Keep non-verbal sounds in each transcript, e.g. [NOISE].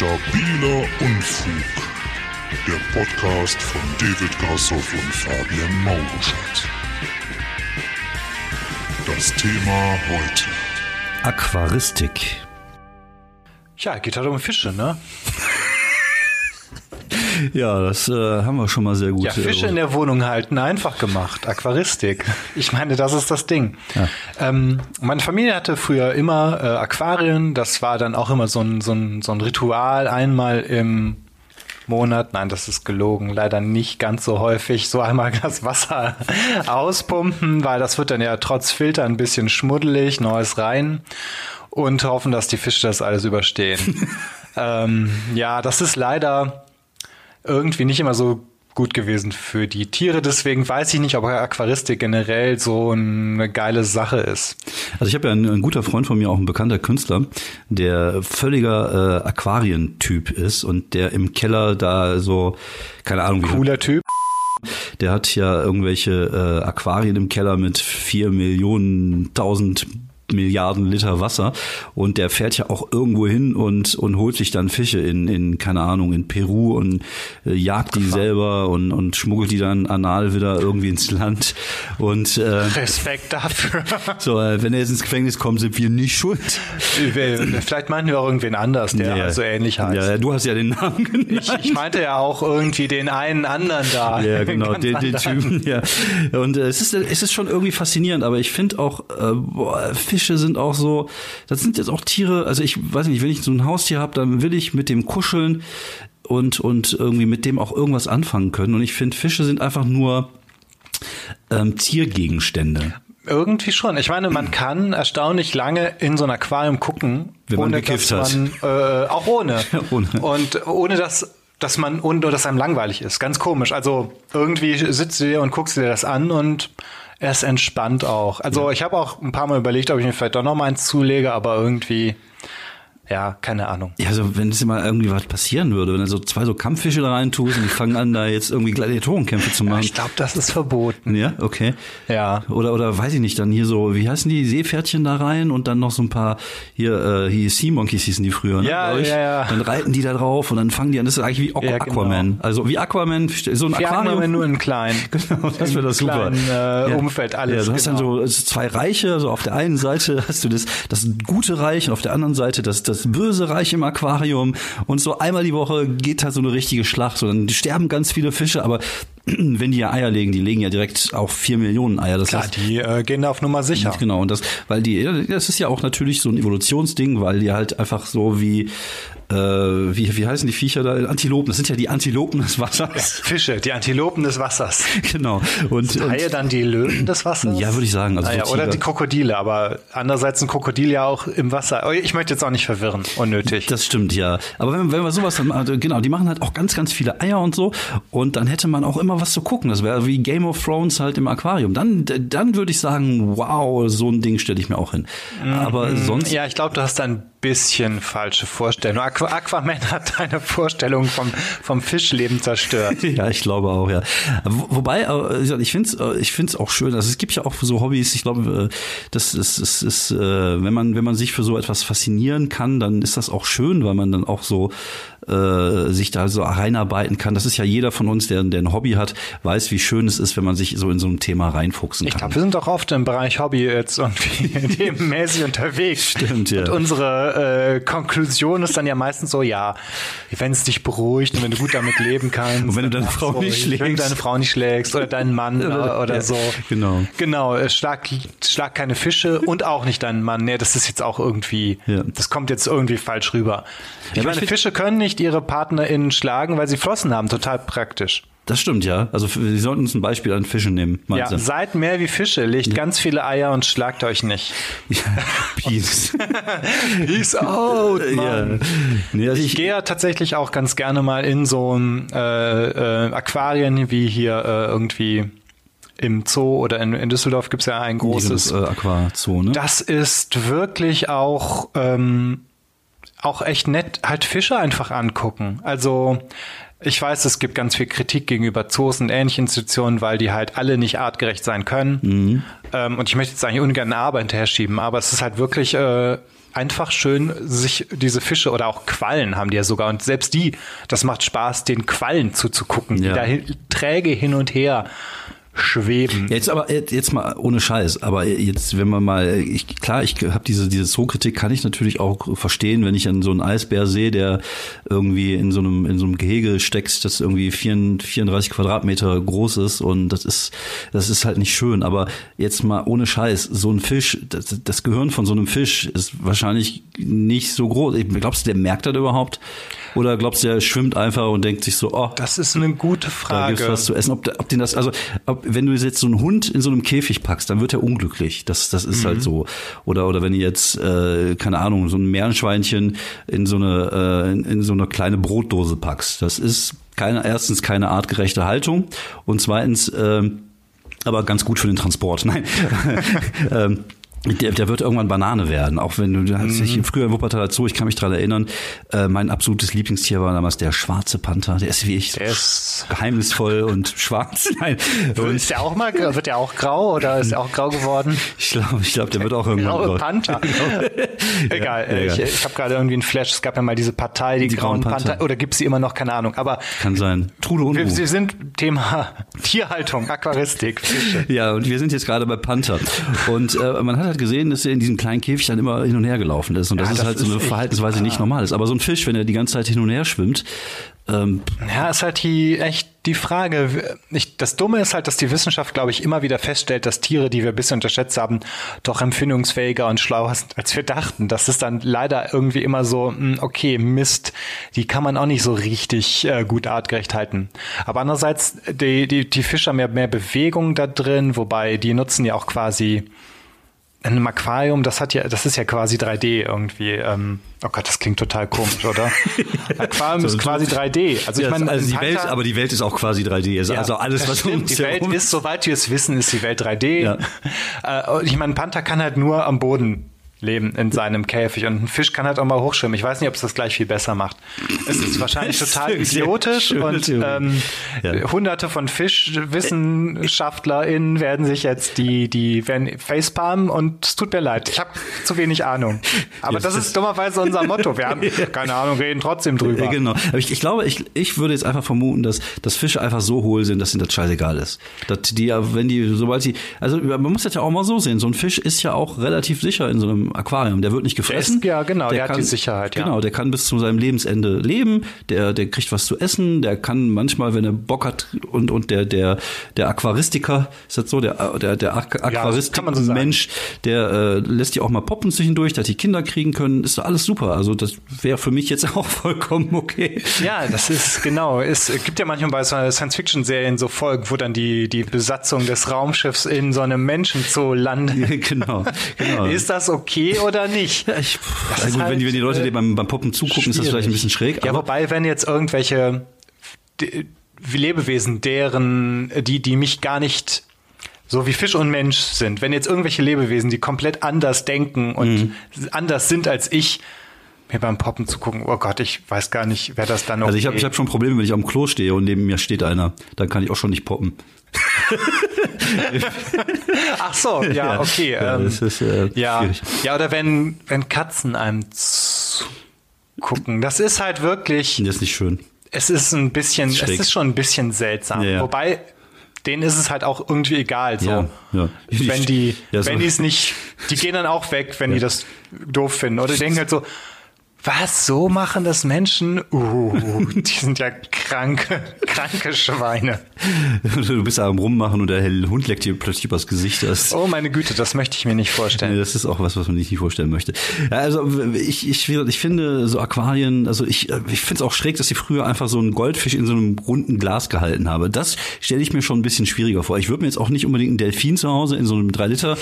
Stabiler Unfug. Der Podcast von David Grassoff und Fabian Mauruschat. Das Thema heute. Aquaristik. Ja, geht halt um Fische, ne? Ja, das äh, haben wir schon mal sehr gut. Ja, Fische in der Wohnung halten, einfach gemacht. Aquaristik. Ich meine, das ist das Ding. Ja. Ähm, meine Familie hatte früher immer äh, Aquarien. Das war dann auch immer so ein, so, ein, so ein Ritual, einmal im Monat. Nein, das ist gelogen. Leider nicht ganz so häufig. So einmal das Wasser [LAUGHS] auspumpen, weil das wird dann ja trotz Filter ein bisschen schmuddelig, neues rein und hoffen, dass die Fische das alles überstehen. [LAUGHS] ähm, ja, das ist leider irgendwie nicht immer so gut gewesen für die Tiere. Deswegen weiß ich nicht, ob Aquaristik generell so eine geile Sache ist. Also ich habe ja einen, ein guter Freund von mir, auch ein bekannter Künstler, der völliger äh, Aquarientyp ist und der im Keller da so, keine Ahnung, wie Cooler Typ. der hat ja irgendwelche äh, Aquarien im Keller mit vier Millionen, tausend Milliarden Liter Wasser und der fährt ja auch irgendwo hin und, und holt sich dann Fische in, in keine Ahnung, in Peru und äh, jagt die selber und, und schmuggelt die dann anal wieder irgendwie ins Land und äh, Respekt dafür. [LAUGHS] so, äh, wenn er jetzt ins Gefängnis kommt, sind wir nicht schuld. Vielleicht meinten wir auch irgendwen anders, der Ja. so ähnlich heißt. Ja, du hast ja den Namen genannt. Ich, ich meinte ja auch irgendwie den einen anderen da. Ja, [LAUGHS] genau, den, den. Typen, ja. Und äh, es ist es ist schon irgendwie faszinierend, aber ich finde auch äh, boah, Fische sind auch so, das sind jetzt auch Tiere, also ich weiß nicht, wenn ich so ein Haustier habe, dann will ich mit dem kuscheln und und irgendwie mit dem auch irgendwas anfangen können und ich finde Fische sind einfach nur ähm, Tiergegenstände. Irgendwie schon. Ich meine, man kann erstaunlich lange in so ein Aquarium gucken, Wenn man ohne gekifft dass man, äh, auch ohne. [LAUGHS] Ohne. Und ohne dass dass man und dass einem langweilig ist. Ganz komisch. Also irgendwie sitzt du dir und guckst dir das an und er ist entspannt auch. Also ich habe auch ein paar Mal überlegt, ob ich mir vielleicht doch noch mal eins zulege, aber irgendwie ja, keine Ahnung. Ja, also wenn es mal irgendwie was passieren würde, wenn du so zwei so Kampffische da rein tust und die fangen an, da jetzt irgendwie Gladiatorenkämpfe zu machen. Ich glaube, das ist verboten. Ja, okay. Ja. Oder, oder weiß ich nicht, dann hier so, wie heißen die, Seepferdchen da rein und dann noch so ein paar, hier, äh, hier Sea Monkeys hießen die früher, ne? Ja, ja, ja. Dann reiten die da drauf und dann fangen die an, das ist eigentlich wie Aqu Ja, genau. Aquaman. Also wie Aquaman, so ein aber Aquarium. nur in klein. [LAUGHS] Genau, das wäre das super. kleinen, äh, Ja. Umfeld alles. Ja, du hast dann genau. so zwei Reiche, so auf der einen Seite [LAUGHS] hast du das, das gute Reich und auf der anderen Seite das, das böse Reich im Aquarium und so einmal die Woche geht halt so eine richtige Schlacht. So, dann sterben ganz viele Fische, aber [CLEARS THROAT] wenn die ja Eier legen, die legen ja direkt auch vier Millionen Eier. Das Klar, heißt, die äh, gehen da auf Nummer sicher. Genau, und das, weil die, das ist ja auch natürlich so ein Evolutionsding, weil die halt einfach so wie, äh, wie, wie heißen die Viecher da? Antilopen, das sind ja die Antilopen des Wassers. Fische, die Antilopen des Wassers. [LAUGHS] genau. Und, und Haie dann die Löwen des Wassers? ja, würde ich sagen. Also Naja, so oder die Krokodile, aber andererseits ein Krokodil ja auch im Wasser. Oh, Ich möchte jetzt auch nicht verwirren, unnötig. Das stimmt, ja. Aber wenn, wenn wir sowas dann, also genau, die machen halt auch ganz, ganz viele Eier und so. Und dann hätte man auch immer was zu gucken. Das wäre wie Game of Thrones halt im Aquarium. Dann, dann würde ich sagen, wow, so ein Ding stelle ich mir auch hin. Aber sonst, ja, ich glaube, du hast ein bisschen falsche Vorstellung. Aqu Aquaman hat deine Vorstellung vom, vom Fischleben zerstört. [LAUGHS] Ja, ich glaube auch, ja. Wo- Wobei, äh, ich finde es ich find's auch schön. Also es gibt ja auch so Hobbys, ich glaube, äh, das ist, ist, ist äh, wenn man, wenn man sich für so etwas faszinieren kann, dann ist das auch schön, weil man dann auch so äh, sich da so reinarbeiten kann. Das ist ja jeder von uns, der, der ein Hobby hat, weiß, wie schön es ist, wenn man sich so in so ein Thema reinfuchsen Ich kann. glaube, wir sind doch oft im Bereich Hobby jetzt irgendwie [LAUGHS] themenmäßig unterwegs. Stimmt, ja. Und unsere äh, Konklusion ist dann ja meistens so, ja, wenn es dich beruhigt und wenn du gut damit leben kannst. Und wenn du deine Frau nicht ruhig. Wenn du schlägst. deine Frau nicht schlägst oder deinen Mann [LAUGHS] oder, oder Ja, so. genau. Genau, äh, schlag, schlag keine Fische und auch nicht deinen Mann. Nee, das ist jetzt auch irgendwie, Ja. das kommt jetzt irgendwie falsch rüber. Ich aber meine, ich Fische können nicht ihre PartnerInnen schlagen, weil sie Flossen haben. Total praktisch. Das stimmt, ja. Also Sie sollten uns ein Beispiel an Fischen nehmen, Ja, du? seid mehr wie Fische, legt ganz viele Eier und schlagt euch nicht. [LAUGHS] Ja. Peace. [LAUGHS] Peace [LAUGHS] out, ja. Nee, also Ich ich, gehe ja tatsächlich auch ganz gerne mal in so ein äh, äh, Aquarien wie hier äh, irgendwie im Zoo oder in, in Düsseldorf gibt's ja ein großes. äh, Aquazoo, ne? Das ist wirklich auch, ähm, auch echt nett, halt Fische einfach angucken. Also Ich weiß, es gibt ganz viel Kritik gegenüber Zoos und ähnlichen Institutionen, weil die halt alle nicht artgerecht sein können. Mhm. Ähm, und ich möchte jetzt eigentlich ungern eine Aber hinterher schieben, aber es ist halt wirklich äh, einfach schön, sich diese Fische oder auch Quallen haben die ja sogar. Und selbst die, das macht Spaß, den Quallen zuzugucken, ja. die da träge hin und her schweben. Jetzt aber jetzt mal ohne Scheiß, aber jetzt wenn man mal ich, klar, ich habe diese diese Zookritik kann ich natürlich auch verstehen, wenn ich an so einen Eisbär sehe, der irgendwie in so einem in so einem Gehege steckt, das irgendwie 34 Quadratmeter groß ist und das ist das ist halt nicht schön, aber jetzt mal ohne Scheiß, so ein Fisch, das, das Gehirn von so einem Fisch ist wahrscheinlich nicht so groß. Glaubst du, der merkt das überhaupt? Oder glaubst du, er schwimmt einfach und denkt sich so, oh. Das ist eine gute Frage. Da gibt's was zu essen. Ob, ob den das, also, ob, wenn du jetzt so einen Hund in so einem Käfig packst, dann wird er unglücklich. Das, das ist halt mhm. halt so. Oder, oder wenn du jetzt, äh, keine Ahnung, so ein Meerschweinchen in so eine, äh, in, in so eine kleine Brotdose packst. Das ist keine, erstens keine artgerechte Haltung und zweitens, äh, aber ganz gut für den Transport. [LAUGHS] Nein. [LAUGHS] ähm, der, der wird irgendwann Banane werden, auch wenn du, mhm. ich früher in Wuppertal Zoo, ich kann mich dran erinnern, äh, mein absolutes Lieblingstier war damals der schwarze Panther, der ist wie ich, der ist geheimnisvoll [LAUGHS] und schwarz. [LAUGHS] Nein. Und ist der auch mal, wird der auch grau oder ist er auch grau geworden? Ich glaube, ich glaube, der wird auch irgendwann graue Panther. [LAUGHS] egal, ja, ich, ich habe gerade irgendwie einen Flash, es gab ja mal diese Partei, die, die grauen Panther. Panther, oder gibt's sie immer noch, keine Ahnung, aber kann sein. Trude und wir, wir sind Thema Tierhaltung, Aquaristik, Fische. Ja, und wir sind jetzt gerade bei Panther und äh, man hat halt gesehen, dass er in diesem kleinen Käfig dann immer hin und her gelaufen ist. Und das ja, ist das halt so eine Verhaltensweise, die nicht normal ist. Aber so ein Fisch, wenn er die ganze Zeit hin und her schwimmt, ähm, ja, ist halt die echt die Frage. Ich, das Dumme ist halt, dass die Wissenschaft, glaube ich, immer wieder feststellt, dass Tiere, die wir bisher unterschätzt haben, doch empfindungsfähiger und schlauer sind, als wir dachten. Das ist dann leider irgendwie immer so, hm, okay, Mist, die kann man auch nicht so richtig äh, gut artgerecht halten. Aber andererseits, die, die, die Fische haben ja mehr Bewegung da drin, wobei die nutzen ja auch quasi in einem Aquarium, das hat ja, das ist ja quasi 3D irgendwie. Ähm, oh Gott, das klingt total komisch, oder? [LAUGHS] Aquarium so, ist quasi 3D. Also ich meine, also die Welt, aber die Welt ist auch quasi 3D. Also, ja, also alles, was stimmt. Die Welt ist, soweit wir es wissen, ist die Welt 3D. Ja. Äh, ich meine, ein Panther kann halt nur am Boden leben in seinem Käfig. Und ein Fisch kann halt auch mal hochschwimmen. Ich weiß nicht, ob es das gleich viel besser macht. Es ist wahrscheinlich [LAUGHS] total idiotisch und ähm, ja. hunderte von FischwissenschaftlerInnen werden sich jetzt die, die werden facepalmen und es tut mir leid. Ich habe zu wenig Ahnung. Aber das ist dummerweise unser Motto. Wir haben [LAUGHS] keine Ahnung, reden trotzdem drüber. Ja, genau. Aber ich, ich glaube, ich, ich würde jetzt einfach vermuten, dass, dass Fische einfach so hohl sind, dass ihnen das scheißegal ist. Dass die, wenn die, sobald sie, also man muss das ja auch mal so sehen. So ein Fisch ist ja auch relativ sicher in so einem Aquarium. Der wird nicht gefressen. Ist, ja, genau, der, der kann, hat die Sicherheit. Ja. Genau, der kann bis zu seinem Lebensende leben. Der, der kriegt was zu essen. Der kann manchmal, wenn er Bock hat und, und der, der, der Aquaristiker, ist das so, der, der, der Aquaristiker-Mensch, ja, so der äh, lässt die auch mal poppen zwischendurch, dass die Kinder kriegen können. Ist alles super. Also das wäre für mich jetzt [LAUGHS] auch vollkommen okay. Ja, das ist genau. Es gibt ja manchmal bei Science-Fiction-Serien so Folgen, wo dann die, die Besatzung des Raumschiffs in so einem Menschenzoo landet. [LAUGHS] genau, genau. Ist das okay? Okay oder nicht? Ja, ich, also gut, halt, wenn, die, wenn die Leute dir beim, beim Poppen zugucken, schwierig. ist das vielleicht ein bisschen schräg. Ja, wobei, wenn jetzt irgendwelche Lebewesen, deren, die, die mich gar nicht so wie Fisch und Mensch sind, wenn jetzt irgendwelche Lebewesen, die komplett anders denken und mhm. anders sind als ich, mir beim Poppen zu gucken, oh Gott, ich weiß gar nicht, wer das dann noch. Also ich habe ich hab schon Probleme, wenn ich am Klo stehe und neben mir steht einer, dann kann ich auch schon nicht poppen. [LAUGHS] Ach so, ja, okay. Ja, ähm, ist, äh, ja. ja, oder wenn, wenn Katzen einem gucken, das ist halt wirklich. Das ist nicht schön. Es ist ein bisschen, es ist schon ein bisschen seltsam. Ja, ja. Wobei, denen ist es halt auch irgendwie egal. So. Ja, ja. Wenn die, ja, so. wenn die es nicht, die gehen dann auch weg, wenn die das doof finden. Oder denken halt so, was, so machen das Menschen? Uh, die sind ja kranke, kranke Schweine. Du bist am Rummachen und der Hund leckt dir plötzlich übers Gesicht. Das oh meine Güte, das möchte ich mir nicht vorstellen. das ist auch was, was man sich nicht vorstellen möchte. Ja, also ich, ich, ich finde so Aquarien, also ich, ich finde es auch schräg, dass ich früher einfach so einen Goldfisch in so einem runden Glas gehalten habe. Das stelle ich mir schon ein bisschen schwieriger vor. Ich würde mir jetzt auch nicht unbedingt einen Delfin zu Hause in so einem 3 Liter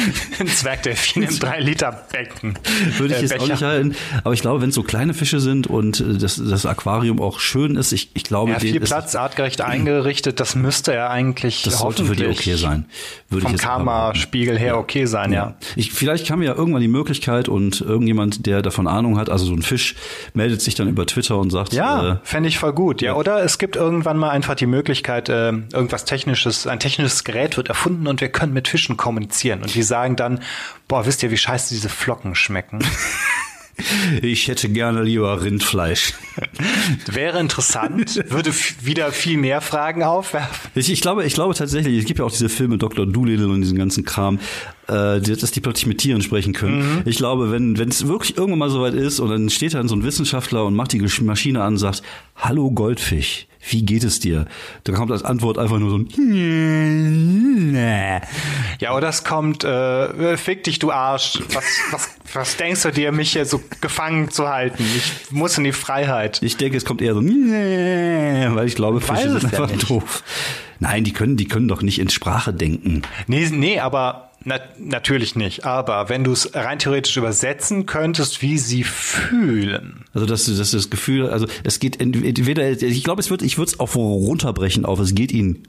[LAUGHS] Ein Zwergdelfin im 3-Liter-Becken. Würde ich Äh, jetzt auch Becher. nicht halten. Aber ich glaube, wenn es so kleine Fische sind und äh, das, das Aquarium auch schön ist, ich, ich glaube, Ja, viel Platz, artgerecht eingerichtet, das müsste ja eigentlich das sollte für die okay sein. Würde vom. Karma-Spiegel her okay sein, ja. Ich, vielleicht haben wir ja irgendwann die Möglichkeit und irgendjemand, der davon Ahnung hat, also so ein Fisch, meldet sich dann über Twitter und sagt, Ja, äh, fände ich voll gut. Ja, oder es gibt irgendwann mal einfach die Möglichkeit, äh, irgendwas Technisches, ein technisches Gerät wird erfunden und wir können mit Fischen kommunizieren. Und die sagen dann, boah, wisst ihr, wie scheiße diese Flocken schmecken? [LAUGHS] ich hätte gerne lieber Rindfleisch. [LAUGHS] Wäre interessant, würde wieder viel mehr Fragen aufwerfen. Ich, ich glaube, ich glaube tatsächlich, es gibt ja auch diese Filme Dr. Doolittle und diesen ganzen Kram, äh, dass die plötzlich mit Tieren sprechen können. Ich glaube, wenn wenn es wirklich irgendwann mal soweit ist und dann steht dann so ein Wissenschaftler und macht die Maschine an und sagt, Hallo Goldfisch, wie geht es dir? Dann kommt als Antwort einfach nur so ein [LAUGHS] Ja, oder es kommt, äh, fick dich, du Arsch. Was, was, was denkst du dir, mich hier so gefangen zu halten? Ich muss in die Freiheit. Ich denke, es kommt eher so, [LAUGHS] weil ich glaube, Fische sind einfach doof. Nein, die können, die können doch nicht in Sprache denken. Nee, nee, aber na, natürlich nicht. Aber wenn du es rein theoretisch übersetzen könntest, wie sie fühlen. Also das, das ist das Gefühl, also es geht ent- entweder, ich glaube, es wird, ich würde es auch runterbrechen auf, es geht ihnen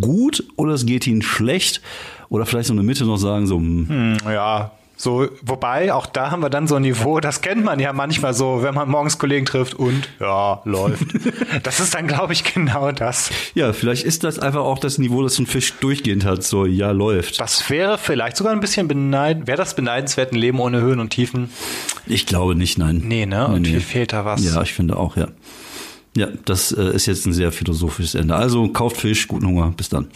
gut oder es geht ihnen schlecht oder vielleicht so eine Mitte noch sagen so, hm, Hm, ja, so, wobei, auch da haben wir dann so ein Niveau, das kennt man ja manchmal so, wenn man morgens Kollegen trifft und ja, läuft. [LAUGHS] das ist dann, glaube ich, genau das. ja, vielleicht ist das einfach auch das Niveau, das ein Fisch durchgehend hat, so ja läuft. Das wäre vielleicht sogar ein bisschen beneid, wäre das beneidenswert, ein Leben ohne Höhen und Tiefen? Ich glaube nicht, nein. Nee, ne? Und hier fehlt da was. Ja, ich finde auch, ja. Ja, das äh, ist jetzt ein sehr philosophisches Ende. Also kauft Fisch, guten Hunger, bis dann.